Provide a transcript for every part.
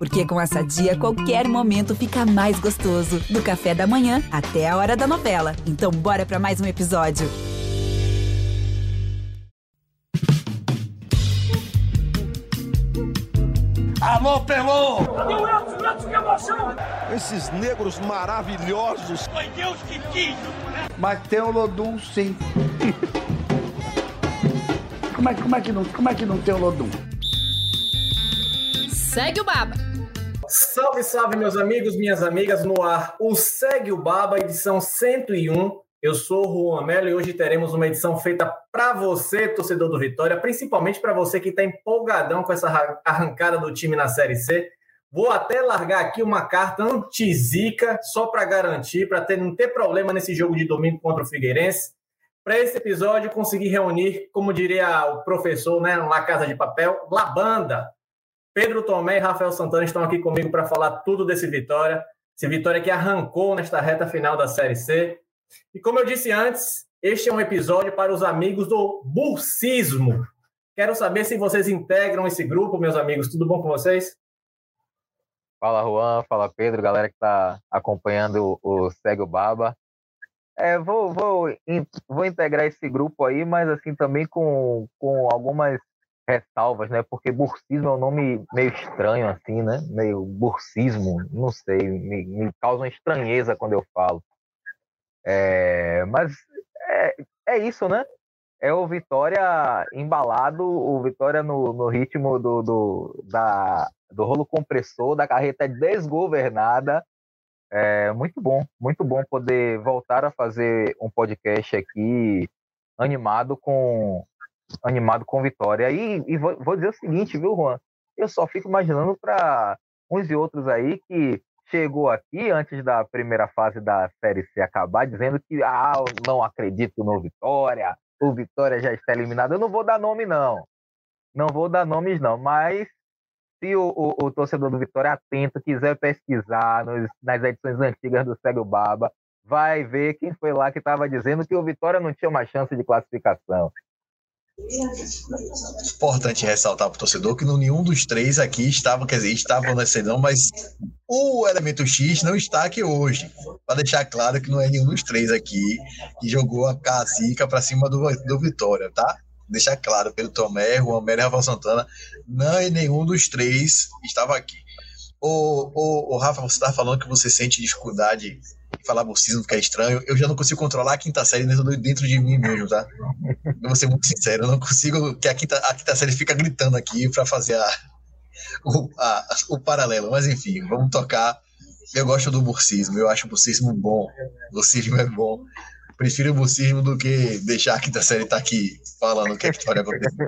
Porque com essa dia, qualquer momento fica mais gostoso. Do café da manhã até a hora da novela. Então, bora para mais um episódio. Alô, Pelô! Cadê o Elton? O Elton, que emoção! Esses negros maravilhosos. Foi Deus que quis! Mas tem o Lodum, sim. como, é, como, é que não, como é que não tem o Lodum? Segue o Baba! Salve, salve, meus amigos, minhas amigas, no ar. O Segue o Baba, edição 101. Eu sou o Juan Melo e hoje teremos uma edição feita para você, torcedor do Vitória, principalmente para você que está empolgadão com essa arrancada do time na Série C. Vou até largar aqui uma carta anti-zica, só para garantir, para não ter problema nesse jogo de domingo contra o Figueirense. Para esse episódio, consegui reunir, como diria o professor, né, na Casa de Papel, La Banda. Pedro Tomé e Rafael Santana estão aqui comigo para falar tudo desse Vitória. Esse Vitória que arrancou nesta reta final da Série C. E como eu disse antes, este é um episódio para os amigos do Bursismo. Quero saber se vocês integram esse grupo, meus amigos. Tudo bom com vocês? Fala, Juan. Fala, Pedro. Galera que está acompanhando o Segue o Baba. É, vou, vou, vou integrar esse grupo aí, mas assim também com, com algumas ressalvas, né? Porque bursismo é um nome meio estranho, assim, né? Meio bursismo, não sei, me, me causa uma estranheza quando eu falo. É, mas é, é isso, né? É o Vitória embalado, o Vitória no, no ritmo do, do, da, do rolo compressor, da carreta desgovernada. É muito bom, muito bom poder voltar a fazer um podcast aqui animado com animado com vitória. E, e vou, vou, dizer o seguinte, viu, Juan? Eu só fico imaginando para uns e outros aí que chegou aqui antes da primeira fase da Série C acabar, dizendo que ah, não acredito no Vitória, o Vitória já está eliminado. Eu não vou dar nome, não. Não vou dar nomes, não. Mas se o, o, o torcedor do Vitória atento quiser pesquisar nos, nas edições antigas do Cego Baba, vai ver quem foi lá que estava dizendo que o Vitória não tinha uma chance de classificação. Importante ressaltar para o torcedor que nenhum dos três aqui estava, quer dizer, estavam na sessão, mas o elemento X não está aqui hoje. Para deixar claro que não é nenhum dos três aqui que jogou a casica para cima do, do Vitória, tá? Deixar claro pelo Tomé, Juan Melo e Rafael Santana, não é nenhum dos três estava aqui. O, o, o Rafa, você estava falando que você sente dificuldade falar bolsismo ficar estranho, eu já não consigo controlar a quinta série dentro, dentro de mim mesmo, tá? Eu vou ser muito sincero, eu não consigo que a quinta, a quinta série fica gritando aqui para fazer a, o, a, o paralelo. Mas enfim, vamos tocar. Eu gosto do bursismo, eu acho o bursismo bom. O bursismo é bom. Prefiro o bursismo do que deixar a quinta série estar tá aqui falando o que, é que pode acontecer.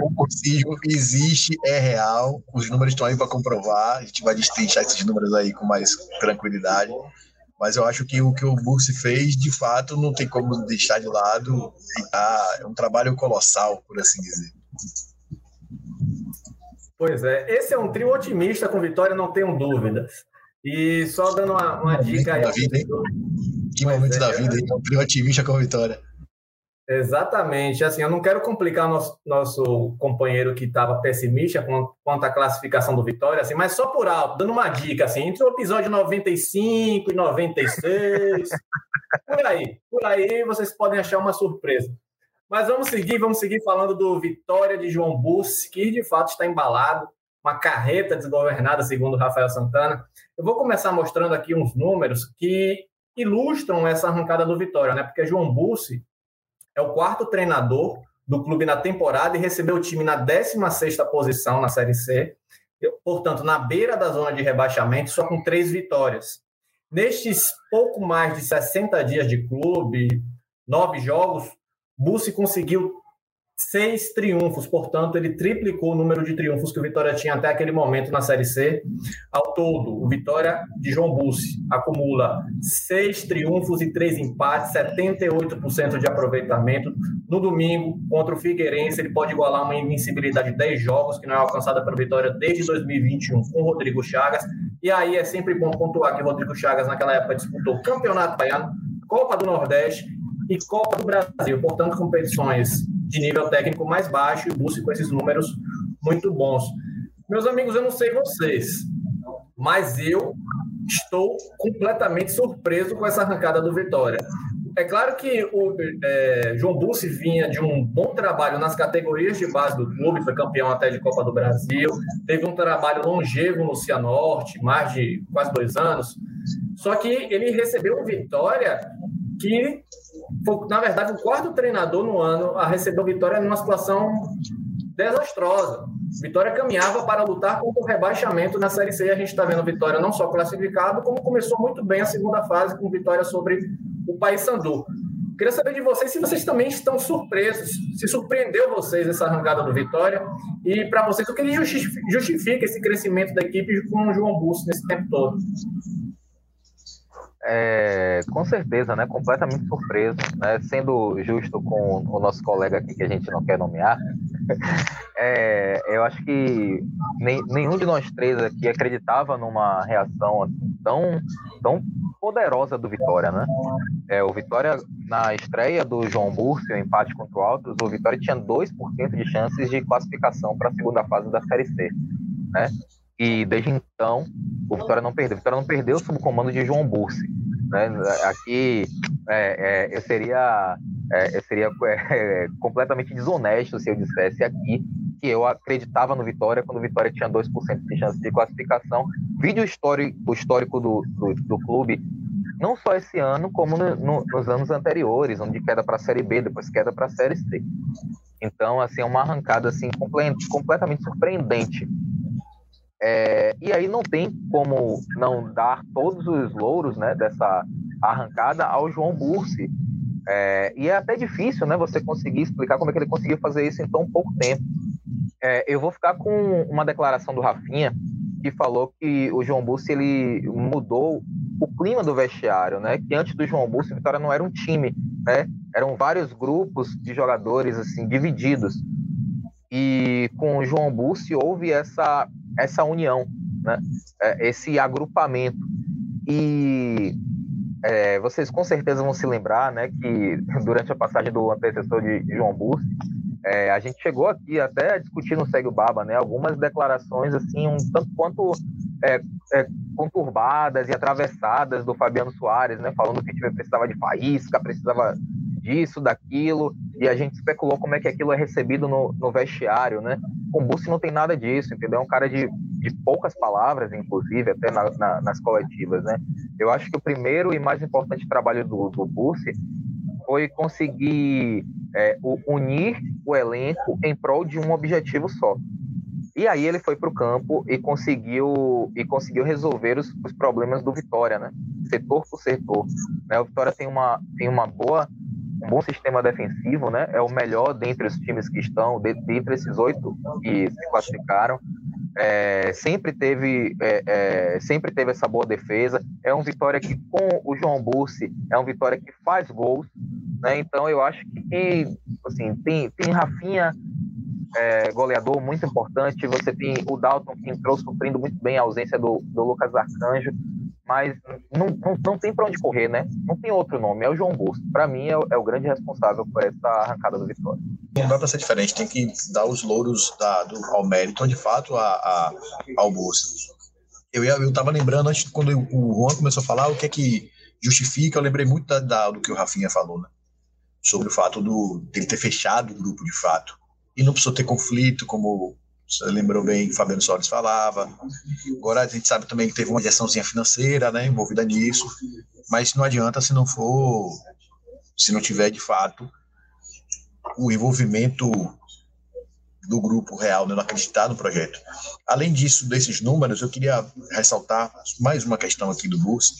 O bursismo existe, é real, os números estão aí para comprovar. A gente vai destrinchar esses números aí com mais tranquilidade. Mas eu acho que o que o Bursi fez, de fato, não tem como deixar de lado. Tá, é um trabalho colossal, por assim dizer. Pois é, esse é um trio otimista com vitória, não tenho dúvidas. E só dando uma, uma dica aí. Da vida, que momento é, da vida, hein? Um trio otimista com vitória. Exatamente. Assim, eu não quero complicar nosso, nosso companheiro que estava pessimista quanto à classificação do Vitória, assim, mas só por alto, dando uma dica, assim, entre o episódio 95 e 96, por aí, por aí vocês podem achar uma surpresa. Mas vamos seguir, vamos seguir falando do Vitória de João Bussi, que de fato está embalado, uma carreta desgovernada, segundo Rafael Santana. Eu vou começar mostrando aqui uns números que ilustram essa arrancada do Vitória, né? Porque João Bussi é o quarto treinador do clube na temporada e recebeu o time na 16ª posição na Série C, portanto, na beira da zona de rebaixamento, só com três vitórias. Nestes pouco mais de 60 dias de clube, nove jogos, Bussi conseguiu seis triunfos, portanto, ele triplicou o número de triunfos que o Vitória tinha até aquele momento na Série C. Ao todo, o Vitória de João Bussi acumula seis triunfos e três empates, 78% de aproveitamento. No domingo, contra o Figueirense, ele pode igualar uma invencibilidade de 10 jogos, que não é alcançada pela Vitória desde 2021 com o Rodrigo Chagas. E aí é sempre bom pontuar que o Rodrigo Chagas, naquela época, disputou o Campeonato Baiano, Copa do Nordeste e Copa do Brasil, portanto, competições de nível técnico mais baixo e busque com esses números muito bons. Meus amigos, eu não sei vocês, mas eu estou completamente surpreso com essa arrancada do Vitória. É claro que o é, João Bussi vinha de um bom trabalho nas categorias de base do clube, foi campeão até de Copa do Brasil, teve um trabalho longevo no Cianorte, mais de quase dois anos. Só que ele recebeu um Vitória que na verdade, o quarto treinador no ano a receber o Vitória numa situação desastrosa. Vitória caminhava para lutar contra o rebaixamento na Série C. A gente está vendo Vitória não só classificado, como começou muito bem a segunda fase com vitória sobre o Paysandu. Queria saber de vocês se vocês também estão surpresos, se surpreendeu vocês essa arrancada do Vitória e para vocês o que justifica esse crescimento da equipe com o João Busso nesse tempo todo. É, com certeza, né? Completamente surpreso, né? Sendo justo com o nosso colega aqui que a gente não quer nomear, é, eu acho que nem, nenhum de nós três aqui acreditava numa reação assim, tão, tão poderosa do Vitória, né? É, o Vitória, na estreia do João Burcio, empate contra o Altos, o Vitória tinha 2% de chances de classificação para a segunda fase da Série C, né? E desde então, o Vitória não perdeu. O Vitória não perdeu sob o comando de João Bursi. Né? Aqui é, é, eu seria, é, eu seria é, completamente desonesto se eu dissesse aqui que eu acreditava no Vitória quando o Vitória tinha 2% de chance de classificação. Vídeo histórico, histórico do, do, do, clube, não só esse ano, como no, no, nos anos anteriores, onde queda para a Série B, depois queda para a Série C. Então, assim, é uma arrancada assim, completamente surpreendente é, e aí não tem como não dar todos os louros né, dessa arrancada ao João Bursi. É, e é até difícil né, você conseguir explicar como é que ele conseguiu fazer isso em tão pouco tempo. É, eu vou ficar com uma declaração do Rafinha, que falou que o João Bussi ele mudou o clima do vestiário, né? Que antes do João Bussi, Vitória não era um time, né? Eram vários grupos de jogadores assim divididos. E com o João Bussi houve essa essa união, né? É, esse agrupamento. E é, vocês com certeza vão se lembrar né, que durante a passagem do antecessor de João Bussi, é, a gente chegou aqui até a discutir no Segue o Baba né, algumas declarações assim, um tanto quanto é, é, conturbadas e atravessadas do Fabiano Soares, né, falando que o time precisava de faísca, precisava disso, daquilo, e a gente especulou como é que aquilo é recebido no, no vestiário, né? O Bussi não tem nada disso, entendeu? É um cara de, de poucas palavras, inclusive, até na, na, nas coletivas, né? Eu acho que o primeiro e mais importante trabalho do, do Bussi foi conseguir é, unir o elenco em prol de um objetivo só. E aí ele foi para o campo e conseguiu e conseguiu resolver os, os, problemas do Vitória, né? Setor por setor. Né? O Vitória tem uma, tem uma boa bom sistema defensivo, né? É o melhor dentre os times que estão, dentre esses oito que se classificaram. É, sempre teve é, é, sempre teve essa boa defesa. É um Vitória que, com o João Bussi, é um Vitória que faz gols. Né? Então, eu acho que assim, tem, tem Rafinha, é, goleador muito importante. Você tem o Dalton, que entrou suprindo muito bem a ausência do, do Lucas Arcanjo mas não, não, não tem para onde correr, né? Não tem outro nome, é o João Busto. Para mim, é, é, o grande responsável por essa arrancada do Vitória. Não dá para ser diferente, tem que dar os louros da, do, ao mérito, de fato, a, a, ao Busto. Eu, eu tava lembrando, antes, quando o Juan começou a falar, o que é que justifica, eu lembrei muito da, da, do que o Rafinha falou, né? Sobre o fato do, dele ter fechado o grupo, de fato. E não precisou ter conflito, como você lembrou bem, o Fabiano Soares falava. Agora a gente sabe também que teve uma injeçãozinha financeira, né, envolvida nisso, mas não adianta se não for, se não tiver de fato o envolvimento do grupo real, né, não acreditar no projeto. Além disso, desses números, eu queria ressaltar mais uma questão aqui do Bursi.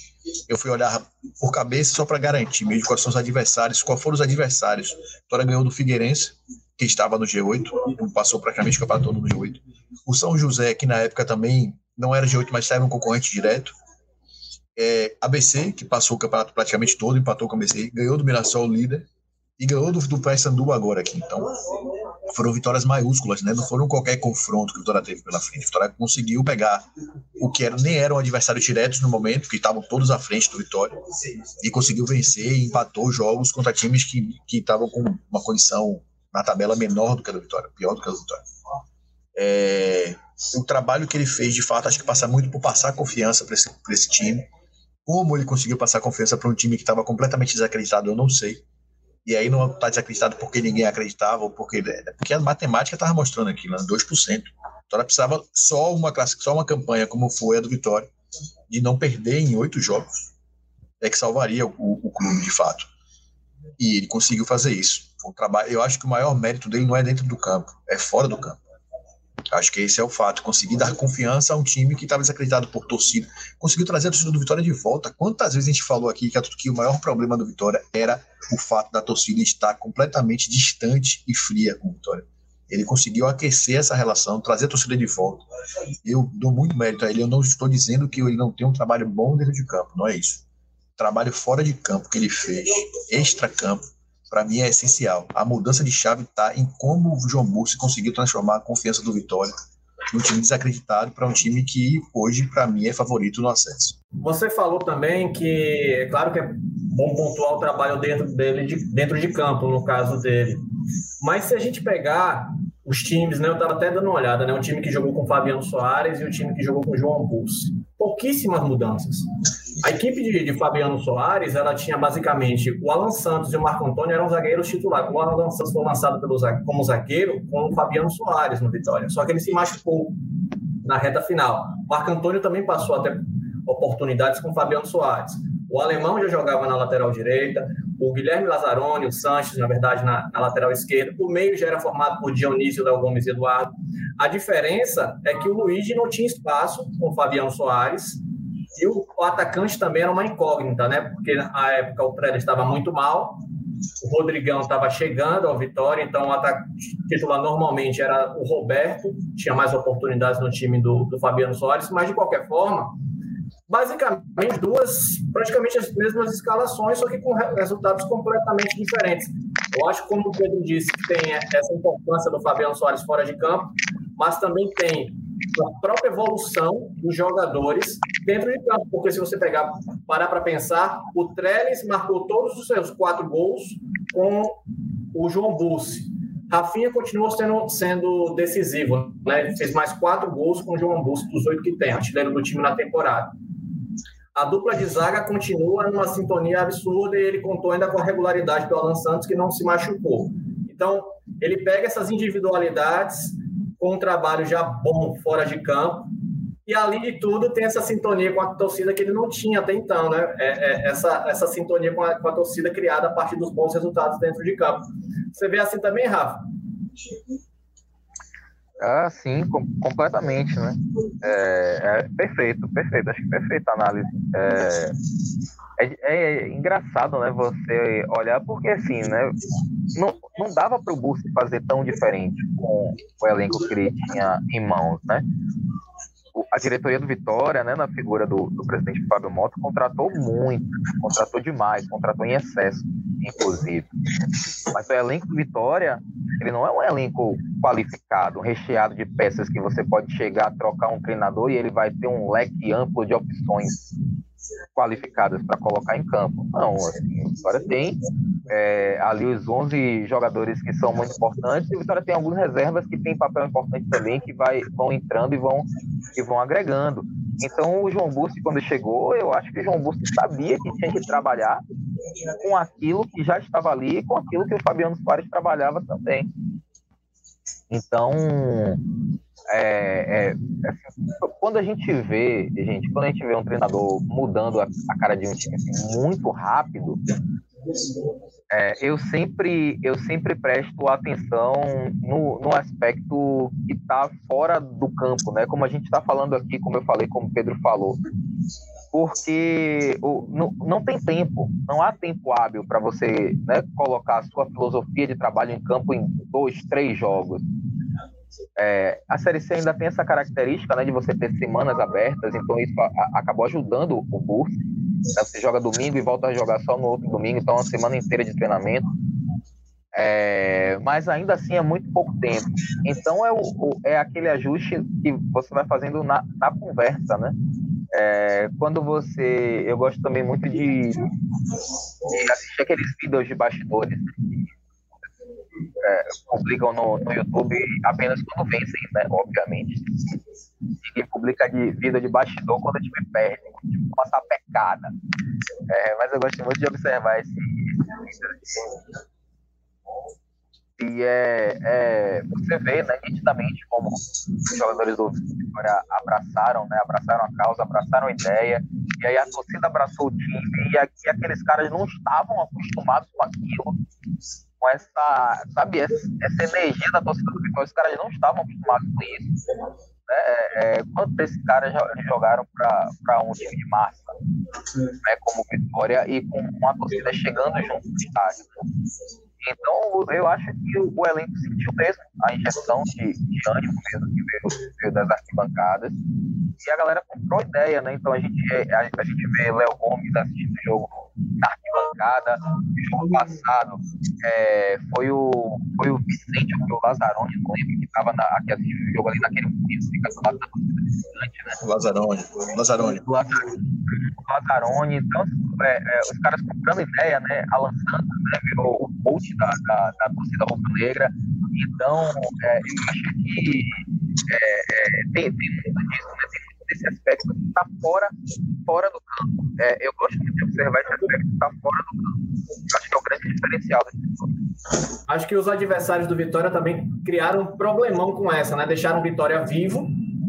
Eu fui olhar por cabeça só para garantir mesmo quais são os adversários, quais foram os adversários. Vitória ganhou do Figueirense, que estava no G8, passou praticamente o campeonato todo no G8. O São José, que na época também não era G8, mas era um concorrente direto. É, ABC, que passou o campeonato praticamente todo, empatou com o ABC, ganhou do Mirassol líder e ganhou do, do Paysandu agora aqui. Então, foram vitórias maiúsculas, né? Não foram qualquer confronto que o Vitória teve pela frente. O Vitória conseguiu pegar o que era, nem eram adversários diretos no momento, que estavam todos à frente do Vitória, e conseguiu vencer e empatou jogos contra times que estavam com uma condição na tabela menor do que a do Vitória, pior do que a do Vitória. É, o trabalho que ele fez, de fato, acho que passa muito por passar confiança para esse, esse time. Como ele conseguiu passar confiança para um time que estava completamente desacreditado, eu não sei. E aí não está desacreditado porque ninguém acreditava, ou porque, é, porque a matemática estava mostrando aquilo, né? 2%. Vitória precisava só uma classe, só uma campanha, como foi a do Vitória, de não perder em oito jogos, é que salvaria o, o, clube de fato. E ele conseguiu fazer isso. Trabalho, eu acho que o maior mérito dele não é dentro do campo, é fora do campo. Acho que esse é o fato. Conseguir dar confiança a um time que estava desacreditado por torcida. Conseguiu trazer a torcida do Vitória de volta. Quantas vezes a gente falou aqui que, que o maior problema do Vitória era o fato da torcida estar completamente distante e fria com o Vitória. Ele conseguiu aquecer essa relação, trazer a torcida de volta. Eu dou muito mérito a ele. Eu não estou dizendo que ele não tem um trabalho bom dentro de campo, não é isso. Trabalho fora de campo que ele fez, extra-campo, para mim é essencial. A mudança de chave está em como o João Bursi conseguiu transformar a confiança do Vitória de um time desacreditado para um time que hoje, para mim, é favorito no acesso. Você falou também que, é claro que é bom pontuar o trabalho dentro dele, de, dentro de campo, no caso dele. Mas se a gente pegar os times, né, eu estava até dando uma olhada, né, um time que jogou com Fabiano Soares e o um time que jogou com João Bursi. Pouquíssimas mudanças. A equipe de, de, Fabiano Soares, ela tinha basicamente o Alan Santos e o Marco Antônio eram zagueiros titulares. O Alan Santos foi lançado pelo, como zagueiro com o Fabiano Soares no Vitória. Só que ele se machucou na reta final. O Marco Antônio também passou até oportunidades com o Fabiano Soares. O alemão já jogava na lateral direita, o Guilherme Lazzaroni, o Sanches, na verdade, na, na, lateral esquerda. O meio já era formado por Dionísio, Léo Gomes e Eduardo. A diferença é que o Luigi não tinha espaço com o Fabiano Soares e o, atacante também era uma incógnita, né? Porque na época o Trellis estava muito mal, o Rodrigão estava chegando ao Vitória, então o atacante titular normalmente era o Roberto, tinha mais oportunidades no time do, do Fabiano Soares, mas de qualquer forma, basicamente duas, praticamente as mesmas escalações, só que com resultados completamente diferentes. Eu acho, como o Pedro disse, que tem essa importância do Fabiano Soares fora de campo, mas também tem a própria evolução dos jogadores dentro de campo. Porque se você pegar, parar para pensar, o Trellis marcou todos os seus quatro gols com o João Bussi. Rafinha continuou sendo, sendo decisivo, né? fez mais quatro gols com o João Bussi dos oito que tem, artilheiro do time na temporada. A dupla de zaga continua numa sintonia absurda e ele contou ainda com a regularidade do Alan Santos, que não se machucou. Então, ele pega essas individualidades com um trabalho já bom fora de campo. E, além de tudo, tem essa sintonia com a torcida que ele não tinha até então, né? É, é, essa, essa sintonia com a, com a torcida criada a partir dos bons resultados dentro de campo. Você vê assim também, Rafa? Ah, sim, com, completamente, né? É, é, perfeito, perfeito, acho que perfeita a análise. É, é, é, engraçado, né, você olhar, porque assim, né, não, não dava para o Bussi fazer tão diferente com o elenco que ele tinha em mãos, né? a diretoria do Vitória, né, na figura do, do presidente Fábio Mota, contratou muito, contratou demais, contratou em excesso, inclusive. Mas o elenco do Vitória, ele não é um elenco qualificado, recheado de peças que você pode chegar, trocar um treinador e ele vai ter um leque amplo de opções qualificadas para colocar em campo. Não, assim, a Vitória tem é, ali os 11 jogadores que são muito importantes e a Vitória tem algumas reservas que têm papel importante também, que vai, vão entrando e vão, e vão agregando. Então, o João Bussi, quando chegou, eu acho que o João Bussi sabia que tinha que trabalhar com aquilo que já estava ali e com aquilo que o Fabiano Soares trabalhava também. Então, é, é, assim, quando a gente vê, gente, quando a gente vê um treinador mudando a, a cara de um time assim, muito rápido, é, eu sempre eu sempre presto atenção no, no aspecto que está fora do campo, né? Como a gente está falando aqui, como eu falei, como o Pedro falou, porque o, não, não tem tempo, não há tempo hábil para você né, colocar a sua filosofia de trabalho em campo em dois, três jogos. É, a Série C ainda tem essa característica né, de você ter semanas abertas, então isso a, a, acabou ajudando o curso. Né, você joga domingo e volta a jogar só no outro domingo, então é uma semana inteira de treinamento. É, mas ainda assim é muito pouco tempo. Então é, o, o, é aquele ajuste que você vai fazendo na, na conversa, né? É, quando você. Eu gosto também muito de, de assistir aqueles vídeos de bastidores é, publicam no, no YouTube apenas quando vencem, né? Obviamente. que publica de vida de bastidor quando o time perde, tipo, uma sapecada. É, mas eu gosto muito de observar esse e é, é, você vê né, nitidamente como os jogadores do Vitória abraçaram, né, abraçaram a causa, abraçaram a ideia, e aí a torcida abraçou o time, e, aqui, aqueles caras não estavam acostumados com aquilo, com essa, sabe, essa, essa energia da torcida do Vitória, os caras não estavam acostumados com isso. É, é, quantos desses caras jogaram para um time de massa, né, como Vitória, e com uma torcida chegando junto no estádio. Então, eu acho que o, elenco sentiu mesmo a injeção de, de ânimo mesmo que veio, veio, das arquibancadas. E a galera comprou ideia, né? Então, a gente, a, a gente vê Léo Gomes assistindo o jogo na arquibancada. O jogo passado é, foi, o, foi o Vicente, ou foi o Lazzaroni, não lembro, que estava aqui assistindo o jogo ali naquele momento, fica do lado da distante, né? Lazzaroni. Lazzaroni. Lazzaroni. Então, é, é, os caras comprando ideia, né? Alan Santos, né? Virou o coach da, da, da torcida rubro-negra. Então, é, eu acho que é, é, tem, tem muito disso, né? Desse aspecto que está fora, fora do campo. É, eu gosto muito de observar esse aspecto que está fora do campo. Eu acho que é o grande diferencial desse Acho que os adversários do Vitória também criaram um problemão com essa, né? Deixaram o Vitória vivo.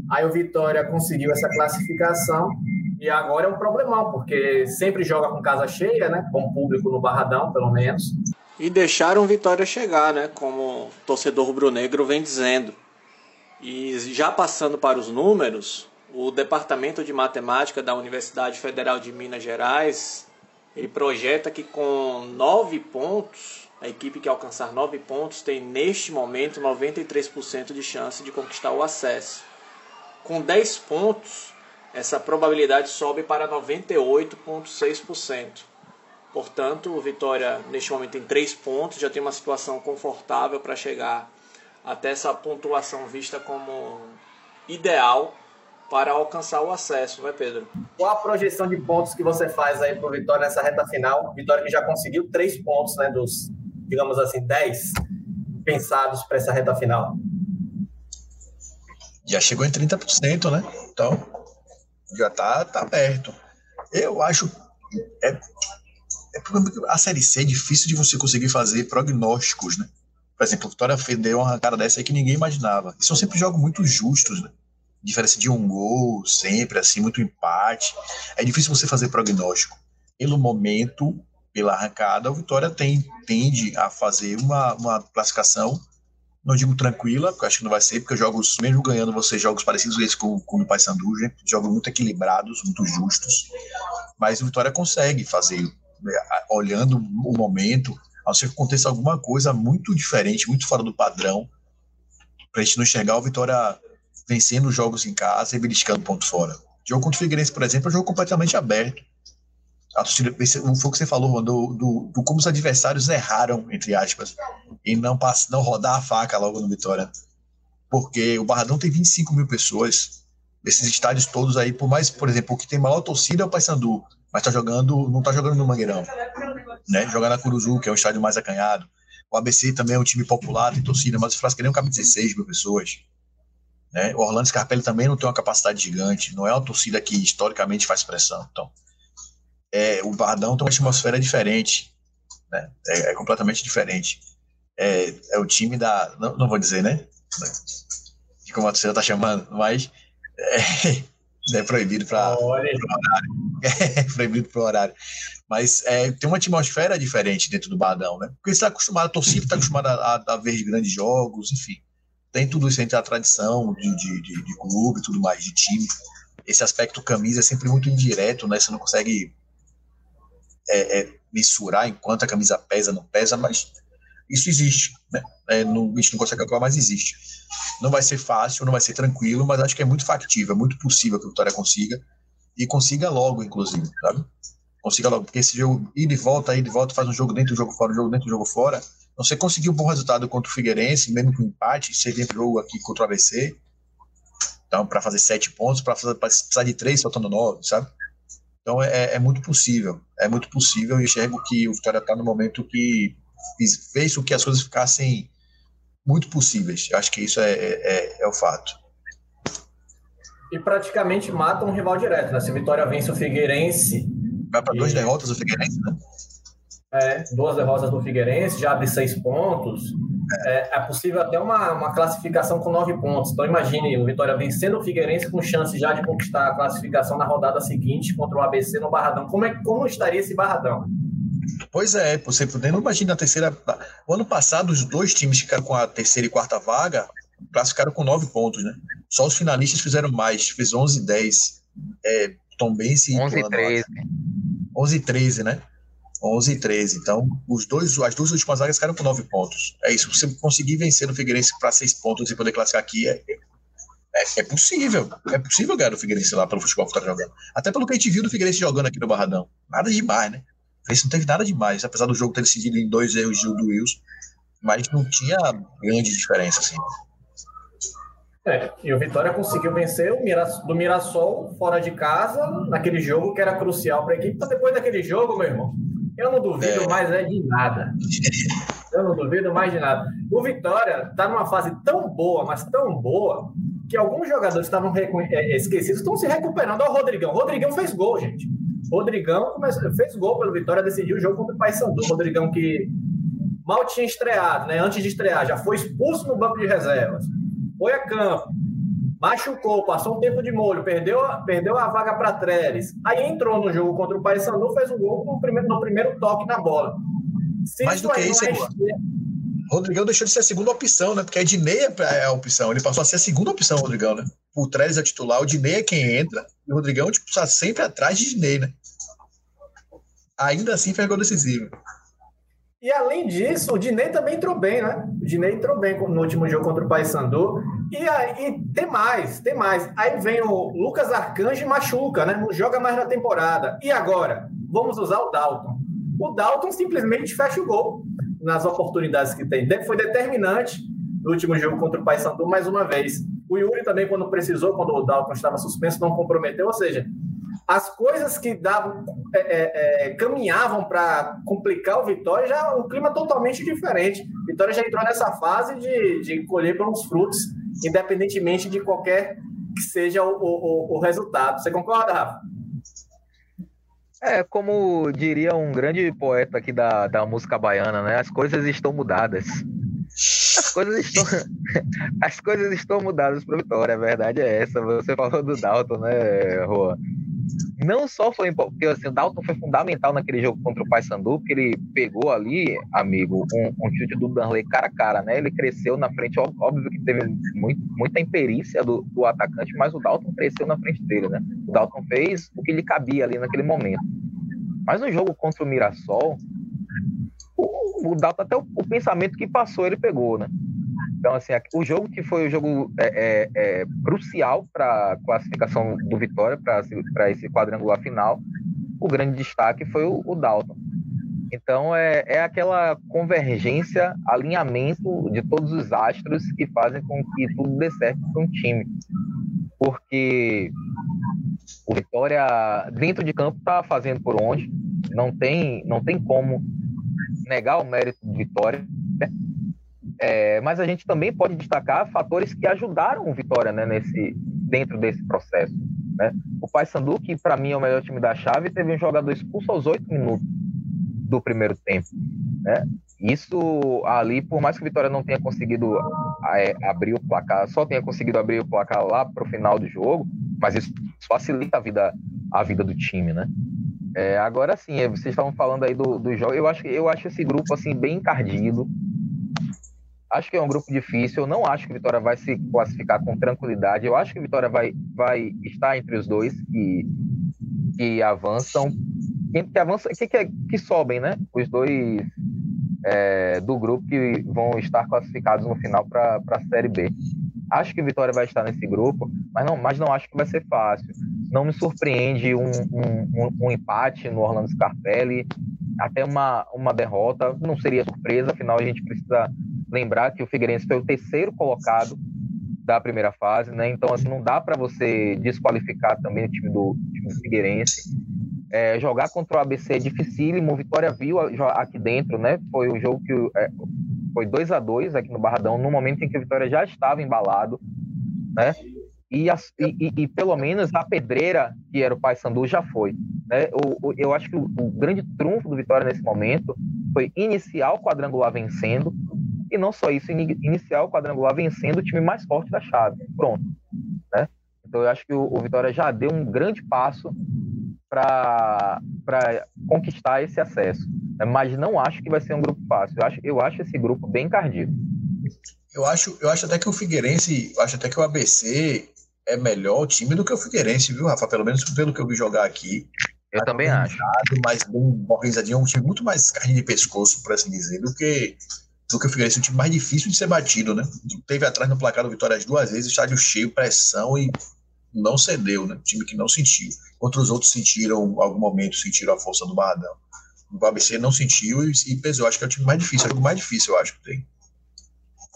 Aí o Vitória conseguiu essa classificação e agora é um problemão, porque sempre joga com casa cheia, né? Com público no Barradão, pelo menos. E deixaram Vitória chegar, né? Como o torcedor rubro-negro vem dizendo. E já passando para os números, o Departamento de Matemática da Universidade Federal de Minas Gerais ele projeta que com nove pontos, a equipe que alcançar nove pontos tem neste momento 93% de chance de conquistar o acesso. Com 10 pontos, essa probabilidade sobe para 98,6%. Portanto, o Vitória neste momento tem 3 pontos, já tem uma situação confortável para chegar até essa pontuação vista como ideal para alcançar o acesso, né, Pedro? Qual a projeção de pontos que você faz aí para o Vitória nessa reta final? Vitória que já conseguiu 3 pontos, né, dos, digamos assim, 10 pensados para essa reta final. Já chegou em 30%, né? Então, já tá, tá perto. Eu acho. É, é a Série C é difícil de você conseguir fazer prognósticos, né? Por exemplo, o Vitória deu uma arrancada dessa aí que ninguém imaginava. E são sempre jogos muito justos, né? Diferença de um gol, sempre, assim, muito empate. É difícil você fazer prognóstico. Pelo momento, pela arrancada, o Vitória tem, tende a fazer uma, uma classificação não digo tranquila, porque acho que não vai ser, porque jogos, mesmo ganhando você jogos parecidos esse com, com o Paysandu, jogos muito equilibrados, muito justos, mas o Vitória consegue fazer, né, olhando o momento, a não ser que aconteça alguma coisa muito diferente, muito fora do padrão, para a gente não enxergar o Vitória vencendo jogos em casa e beliscando ponto fora. O jogo contra o Figueirense, por exemplo, é um jogo completamente aberto. A torcida, foi o que você falou, do, do, do, como os adversários erraram, entre aspas, em não, não rodar a faca logo no Vitória. Porque o Barradão tem 25 mil pessoas. Esses estádios todos aí, por mais, por exemplo, o que tem maior torcida é o Paysandu, mas tá jogando, não tá jogando no Mangueirão. Né? Jogar na Curuzu, que é um estádio mais acanhado. O ABC também é um time popular, tem torcida, mas o Frasqueirão cabe 16 mil pessoas. Né? O Orlando Scarpelli também não tem uma capacidade gigante, não é uma torcida que historicamente faz pressão. Então, é, o Bardão tem uma atmosfera diferente, né? É, é completamente diferente. É, é, o time da. Não, não, vou dizer, né? De como a torcida tá chamando, mas é, é proibido para horário. É proibido para o horário. Mas é, tem uma atmosfera diferente dentro do Bardão, né? Porque está acostumado, a torcida está acostumada a, a, ver grandes jogos, enfim. Tem tudo isso entre a tradição de, de, de, de clube tudo mais, de time. Esse aspecto camisa é sempre muito indireto, né? Você não consegue é, é, mensurar enquanto a camisa pesa, não pesa, mas isso existe. Né? É, não, a gente não consegue calcular, mas existe. Não vai ser fácil, não vai ser tranquilo, mas acho que é muito factível, é muito possível que o Vitória consiga, e consiga logo, inclusive, sabe? Consiga logo, porque esse jogo, ir de volta, ir de volta, faz um jogo dentro, um jogo fora, um jogo dentro, um jogo fora. Você conseguiu um bom resultado contra o Figueirense, mesmo com empate, você jogo aqui contra o ABC, então, para fazer sete pontos, para precisar de três, faltando nove, sabe? Então é, é, muito possível, é muito possível. Eu enxergo que o Vitória está no momento que fez com que as coisas ficassem muito possíveis. Acho que isso é, é, é, é o fato. E praticamente mata um rival direto, né? Se Vitória vence o Figueirense. Vai para duas E- derrotas o Figueirense, né? É, duas derrotas do Figueirense, já de seis pontos. É, é possível até uma, uma classificação com nove pontos. Então imagine o Vitória vencendo o Figueirense com chance já de conquistar a classificação na rodada seguinte contra o ABC no Barradão. Como, é, como estaria esse Barradão? Pois é, você podendo imaginar a terceira. O ano passado, os dois times que ficaram com a terceira e quarta vaga classificaram com nove pontos, né? Só os finalistas fizeram mais, fez 11 e 10. É, Tombense e 11 e Ituano, 13. 11 e 13, né? 11 e 13. Então, os dois, as duas últimas vagas ficaram com nove pontos. É isso. Você conseguir vencer no Figueirense para seis pontos e poder classificar aqui é, é, é possível. É possível ganhar o Figueirense lá pelo futebol que está jogando. Até pelo que a gente viu do Figueirense jogando aqui no Barradão. Nada demais, né? O Figueirense não teve nada demais, apesar do jogo ter decidido em dois erros de- do Wilson. Mas não tinha grande diferença, assim. É, e o Vitória conseguiu vencer o do Mirassol fora de casa, naquele jogo que era crucial para a equipe. Então, depois daquele jogo, meu irmão, eu não duvido É. mais é de nada. Eu não duvido mais de nada. O Vitória está numa fase tão boa, mas tão boa, que alguns jogadores estavam recu- é, esquecidos, estão se recuperando. Olha o Rodrigão. O Rodrigão fez gol, gente. O Rodrigão fez gol pelo Vitória, decidiu o jogo contra o Paysandu. O Rodrigão que mal tinha estreado, né? Antes de estrear, já foi expulso no banco de reservas. Foi a campo, machucou, passou um tempo de molho, perdeu, a- perdeu a vaga para Trellis. Aí entrou no jogo contra o Paysandu, fez um gol no primeiro, no primeiro toque na bola. Se Mais do que isso, é Rodrigão deixou de ser a segunda opção, né? Porque a Ednei é a opção. Ele passou a ser a segunda opção, Rodrigão, né? O Trellis é titular, o Dinei é quem entra. E o Rodrigão, tipo, está sempre atrás de Dinei, né? Ainda assim, fez gol decisivo. E além disso, o Dinei também entrou bem, né? O Dinei entrou bem no último jogo contra o Paysandu. E aí tem mais, tem mais. Aí vem o Lucas Arcanjo e machuca, né? Não joga mais na temporada. E agora? Vamos usar o Dalton. O Dalton simplesmente fecha o gol nas oportunidades que tem. Foi determinante no último jogo contra o Paysandu mais uma vez. O Yuri também, quando precisou, quando o Dalton estava suspenso, não comprometeu. Ou seja, as coisas que davam, é, é, é, caminhavam para complicar o Vitória, já um clima totalmente diferente. Vitória já entrou nessa fase de, de colher pelos frutos, independentemente de qualquer que seja o, o, o resultado. Você concorda, Rafa? É, como diria um grande poeta aqui da, da música baiana, né? As coisas estão mudadas. As coisas estão, as coisas estão mudadas para Vitória, a verdade é essa. Você falou do Dalton, né, Juan? Não só foi porque assim, o Dalton foi fundamental naquele jogo contra o Paysandu, porque ele pegou ali, amigo, um, um chute do Danley cara a cara, né? Ele cresceu na frente, óbvio que teve muito, muita imperícia do, do atacante, mas o Dalton cresceu na frente dele, né? O Dalton fez o que lhe cabia ali naquele momento. Mas no jogo contra o Mirassol, o, o Dalton, até o, o pensamento que passou, ele pegou, né? Então, assim, o jogo que foi o jogo é, é, é, crucial para a classificação do Vitória, para esse quadrangular final, o grande destaque foi o, o Dalton. Então, é, é aquela convergência, alinhamento de todos os astros que fazem com que tudo dê certo para um time. Porque o Vitória, dentro de campo, está fazendo por onde, não tem, não tem como negar o mérito do Vitória. É, mas a gente também pode destacar fatores que ajudaram o Vitória né, nesse, dentro desse processo. Né? O Paysandu, que para mim é o melhor time da chave, teve um jogador expulso aos oito minutos do primeiro tempo. Né? Isso ali, por mais que o Vitória não tenha conseguido é, abrir o placar, só tenha conseguido abrir o placar lá para o final do jogo, mas isso facilita a vida, a vida do time, né? É, agora sim, vocês estavam falando aí do, do jogo. Eu acho, eu acho esse grupo assim bem encardido. Acho que é um grupo difícil. Eu não acho que Vitória vai se classificar com tranquilidade. Eu acho que Vitória vai, vai estar entre os dois que, que avançam. Quem que avança, que, que, que sobem, né? Os dois é, do grupo que vão estar classificados no final para a Série B. Acho que Vitória vai estar nesse grupo, mas não, mas não acho que vai ser fácil. Não me surpreende um, um, um empate no Orlando Scarpelli, até uma, uma derrota, não seria surpresa, afinal a gente precisa lembrar que o Figueirense foi o terceiro colocado da primeira fase, né? Então, assim, não dá para você desqualificar também o time do, time do Figueirense. É, jogar contra o ABC é dificílimo, Vitória viu aqui dentro, né? Foi o jogo que é, foi 2 a 2 aqui no Barradão, no momento em que o Vitória já estava embalado, né? e, as, e, e, pelo menos a pedreira que era o Paysandu já foi. Né? O, o, eu acho que o, o, grande trunfo do Vitória nesse momento foi iniciar o quadrangular vencendo, e não só isso, iniciar o quadrangular vencendo o time mais forte da chave. Pronto. Né? Então eu acho que o, o Vitória já deu um grande passo para conquistar esse acesso. Né? Mas não acho que vai ser um grupo fácil. Eu acho, eu acho esse grupo bem encardido. Eu acho, eu acho até que o Figueirense, eu acho até que o ABC é melhor time do que o Figueirense, viu, Rafa? Pelo menos pelo que eu vi jogar aqui. Eu também acho. Mais bem organizadinho, é um time muito mais carne de pescoço, por assim dizer, do que, o Figueirense, um time mais difícil de ser batido, né? Teve atrás no placar do Vitória as duas vezes, estádio cheio, pressão e não cedeu, né? Time que não sentiu. Contra os outros sentiram, em algum momento, sentiram a força do Barradão. O ABC não sentiu e, e pesou. Acho que é o time mais difícil, é o jogo mais difícil, eu acho que tem.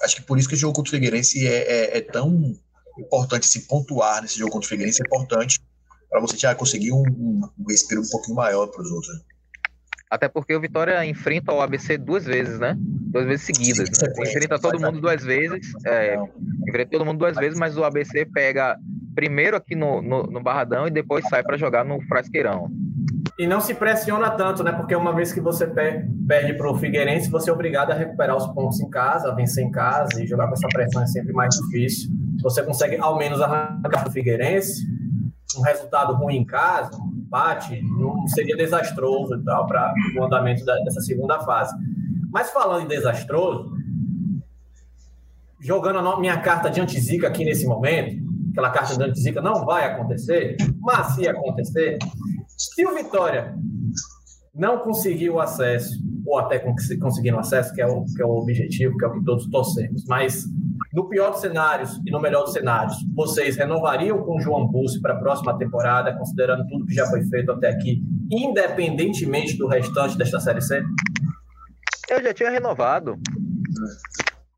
Acho que por isso que o jogo contra o Figueirense é, é, é tão importante se pontuar nesse jogo contra o Figueirense, é importante para você já conseguir um, um, respiro um pouquinho maior para os outros. Até porque o Vitória enfrenta o ABC duas vezes, né? Duas vezes seguidas. Sim, né? Enfrenta todo mundo duas vezes. É, enfrenta todo mundo duas vezes, mas o ABC pega primeiro aqui no, no, no Barradão e depois sai para jogar no Frasqueirão. E não se pressiona tanto, né? Porque uma vez que você perde para o Figueirense, você é obrigado a recuperar os pontos em casa, a vencer em casa e jogar com essa pressão é sempre mais difícil. Você consegue ao menos arrancar o Figueirense, um resultado ruim em casa, empate, não seria desastroso e tal para o andamento da, dessa segunda fase. Mas falando em desastroso, jogando a minha carta de antizica aqui nesse momento, aquela carta de antizica não vai acontecer, mas se acontecer, se o Vitória não conseguir o acesso, ou até conseguir o acesso, que é o, que é o objetivo, que é o que todos torcemos, mas no pior dos cenários e no melhor dos cenários, vocês renovariam com o João Bussi para a próxima temporada, considerando tudo que já foi feito até aqui, independentemente do restante desta Série C? Eu já tinha renovado.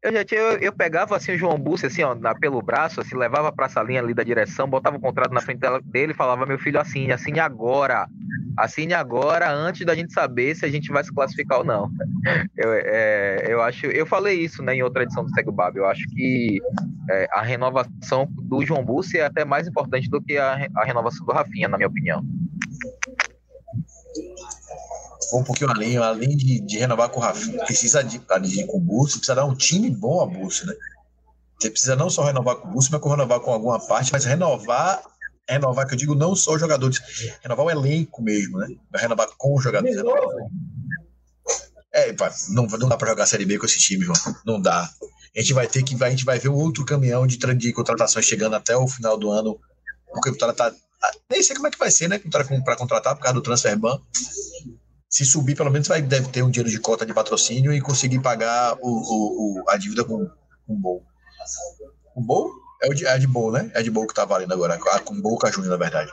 Eu já tinha, eu, eu pegava assim o João Bussi, assim, ó, na, pelo braço, assim, levava pra salinha ali da direção, botava o contrato na frente dele e falava, meu filho, assine, assine agora. Assine agora, antes da gente saber se a gente vai se classificar ou não. Eu, é, eu acho, eu falei isso né, em outra edição do Segue Bab. Eu acho que é, a renovação do João Bussi é até mais importante do que a, a renovação do Rafinha, na minha opinião for um pouquinho além, além de, de renovar com o Rafinha, precisa de, de com o Burso, precisa dar um time bom a Burso, né? Você precisa não só renovar com o Burso, mas renovar com alguma parte, mas renovar, renovar, que eu digo, não só os jogadores, renovar o elenco mesmo, né? Renovar com os jogadores. É, não, não dá para jogar a Série B com esse time, João. Não dá. A gente vai ter que a gente vai ver um outro caminhão de, de contratações chegando até o final do ano, porque o Vitória tá. Nem sei como é que vai ser, né? Para contratar por causa do transfer ban se subir, pelo menos vai, deve ter um dinheiro de cota de patrocínio e conseguir pagar o, o, o a dívida com, com o Bol. O Bol? É, o de, é de Bol, né? É de Bol que tá valendo agora, com Boca Júnior, na verdade.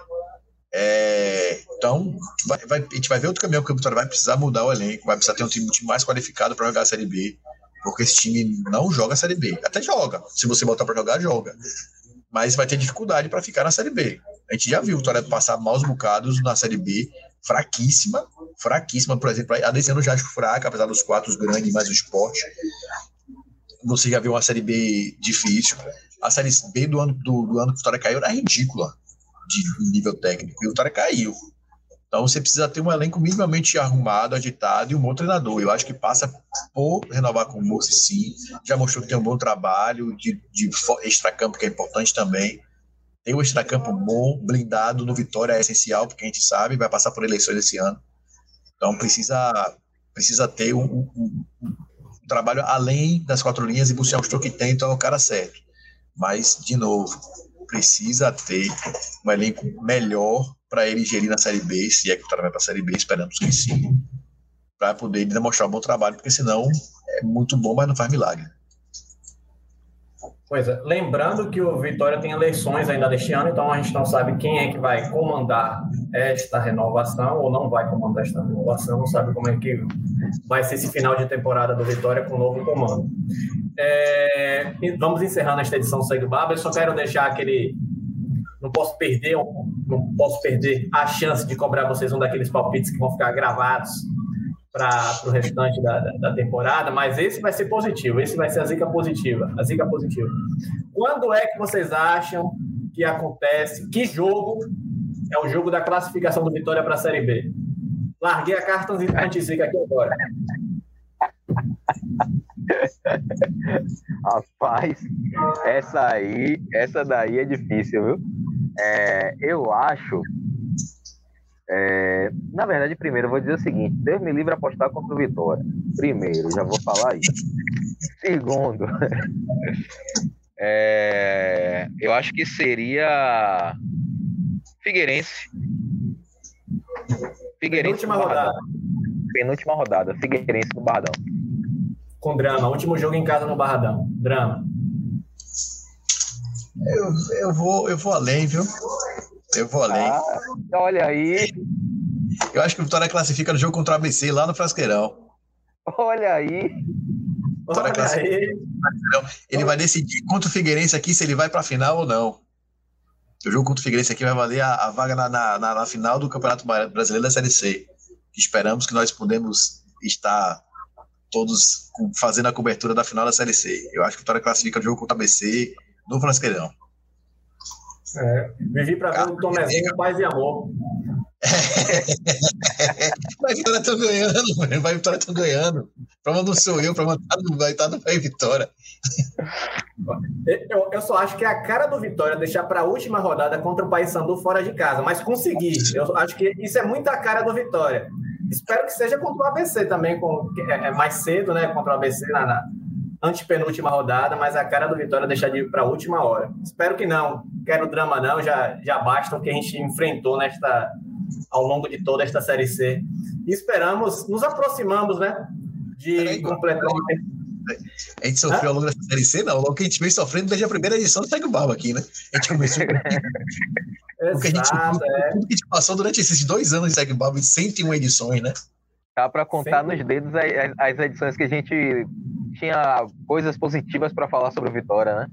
É, então, vai, vai, a gente vai ver outro caminho que o Vitória vai precisar mudar o elenco, vai precisar ter um time, um time mais qualificado para jogar a Série B, porque esse time não joga a Série B. Até joga. Se você botar para jogar, joga. Mas vai ter dificuldade para ficar na Série B. A gente já viu o Vitória passar maus bocados na Série B, fraquíssima, fraquíssima, por exemplo, a desse ano já acho fraca, apesar dos quatro grandes, mais o esporte. Você já viu uma Série B difícil. A Série B do ano, do, do ano que o Vitória caiu era ridícula de nível técnico, e o Vitória caiu. Então você precisa ter um elenco minimamente arrumado, agitado e um bom treinador. Eu acho que passa por renovar com o Moço, sim. Já mostrou que tem um bom trabalho de, de extracampo, que é importante também. Tem um extracampo bom, blindado no Vitória é essencial, porque a gente sabe, vai passar por eleições esse ano. Então precisa, precisa ter um, um, um, um trabalho além das quatro linhas e buscar o que tem, então é o cara certo. Mas, de novo, precisa ter um elenco melhor para ele gerir na Série B, se é que o para a Série B, esperamos que sim, para poder demonstrar um bom trabalho, porque senão é muito bom, mas não faz milagre. Pois é. Lembrando que o Vitória tem eleições ainda deste ano, então a gente não sabe quem é que vai comandar esta renovação ou não vai comandar esta renovação, não sabe como é que vai ser esse final de temporada do Vitória com o novo comando. É, vamos encerrando esta edição Segue Baba. Eu só quero deixar aquele. Não posso perder, não posso perder a chance de cobrar vocês um daqueles palpites que vão ficar gravados para o restante da, da, temporada, mas esse vai ser positivo, esse vai ser a zica positiva, a zica positiva. Quando é que vocês acham que acontece, que jogo é o jogo da classificação do Vitória para a Série B. Larguei a carta antizica aqui agora. Rapaz, essa aí, essa daí é difícil, viu? É, eu acho. É, na verdade, primeiro eu vou dizer o seguinte: Deus me livre apostar contra o Vitória. Primeiro, já vou falar isso. Segundo, é, eu acho que seria Figueirense. Figueirense Penúltima rodada. Penúltima rodada. Figueirense no Barradão. Com drama. Último jogo em casa no Barradão. Drama. Eu, eu, vou, eu vou além, viu? Eu vou além. Ah, olha aí, Eu acho que o Vitória classifica no jogo contra o ABC lá no Frasqueirão. olha aí. Vitória Olha classifica. aí. Ele vai decidir contra o Figueirense aqui se ele vai para a final ou não. O jogo contra o Figueirense aqui vai valer a, a vaga na, na, na- na final do Campeonato Brasileiro da Série C. Esperamos que nós podemos estar todos fazendo a cobertura da final da Série C. Eu acho que o Vitória classifica o jogo contra o ABC no Frasqueirão. É, vivi para ver o Tomezinho, paz e amor. Vai Vitória estão ganhando, mano. Vai Vitória estão ganhando. O problema não sou eu, o problema tá no- vai estar no Vai Vitória. Eu, eu só acho que é a cara do Vitória deixar para a última rodada contra o Paysandu fora de casa, mas conseguir. Eu acho que isso é muito a cara do Vitória. Espero que seja contra o ABC também, com, é, é mais cedo, né? Contra o ABC na, na antepenúltima rodada, mas a cara do Vitória deixar de ir para a última hora. Espero que não. Quero drama não, já, já basta o que a gente enfrentou nesta ao longo de toda esta série C. E esperamos, nos aproximamos, né? De Peraí, completar A gente sofreu ao longo dessa Série C, não. O que a gente vem sofrendo desde a primeira edição do Segue o Barba aqui, né? A gente começou o que a gente, é. tudo que a gente passou durante esses dois anos de Segue o Barba, 101 edições, né? Dá para contar Sempre. nos dedos as, as edições que a gente tinha coisas positivas para falar sobre o Vitória, né?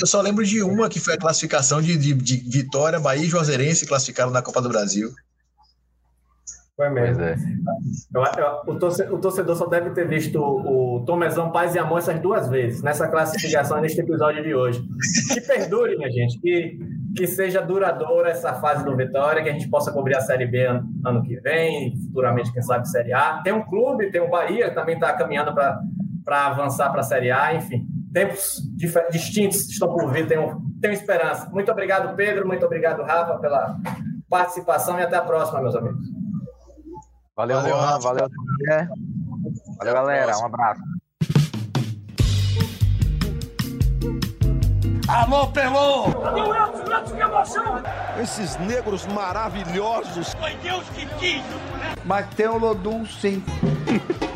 Eu só lembro de uma que foi a classificação de, de, de Vitória, Bahia e Juazeirense classificaram na Copa do Brasil. Foi mesmo. É. Eu- eu- o, torce- o torcedor só deve ter visto o, o Tomezão Paz e Amor essas duas vezes, nessa classificação, neste episódio de hoje. Que perdure, minha gente, que, que seja duradoura essa fase do Vitória, que a gente possa cobrir a Série B ano, ano que vem, futuramente, quem sabe, Série A. Tem um clube, tem o Bahia, que também está caminhando para avançar para a Série A, enfim. Tempos distintos estão por vir, tenho, tenho esperança. Muito obrigado, Pedro, muito obrigado, Rafa, pela participação e até a próxima, meus amigos. Valeu, Valeu, valeu, Tomé. Valeu, galera. Um abraço. Alô, Pelô! Cadê o Elton? Elton, que emoção! Esses negros maravilhosos. Foi Deus que quis! Mas tem o Lodum, sim.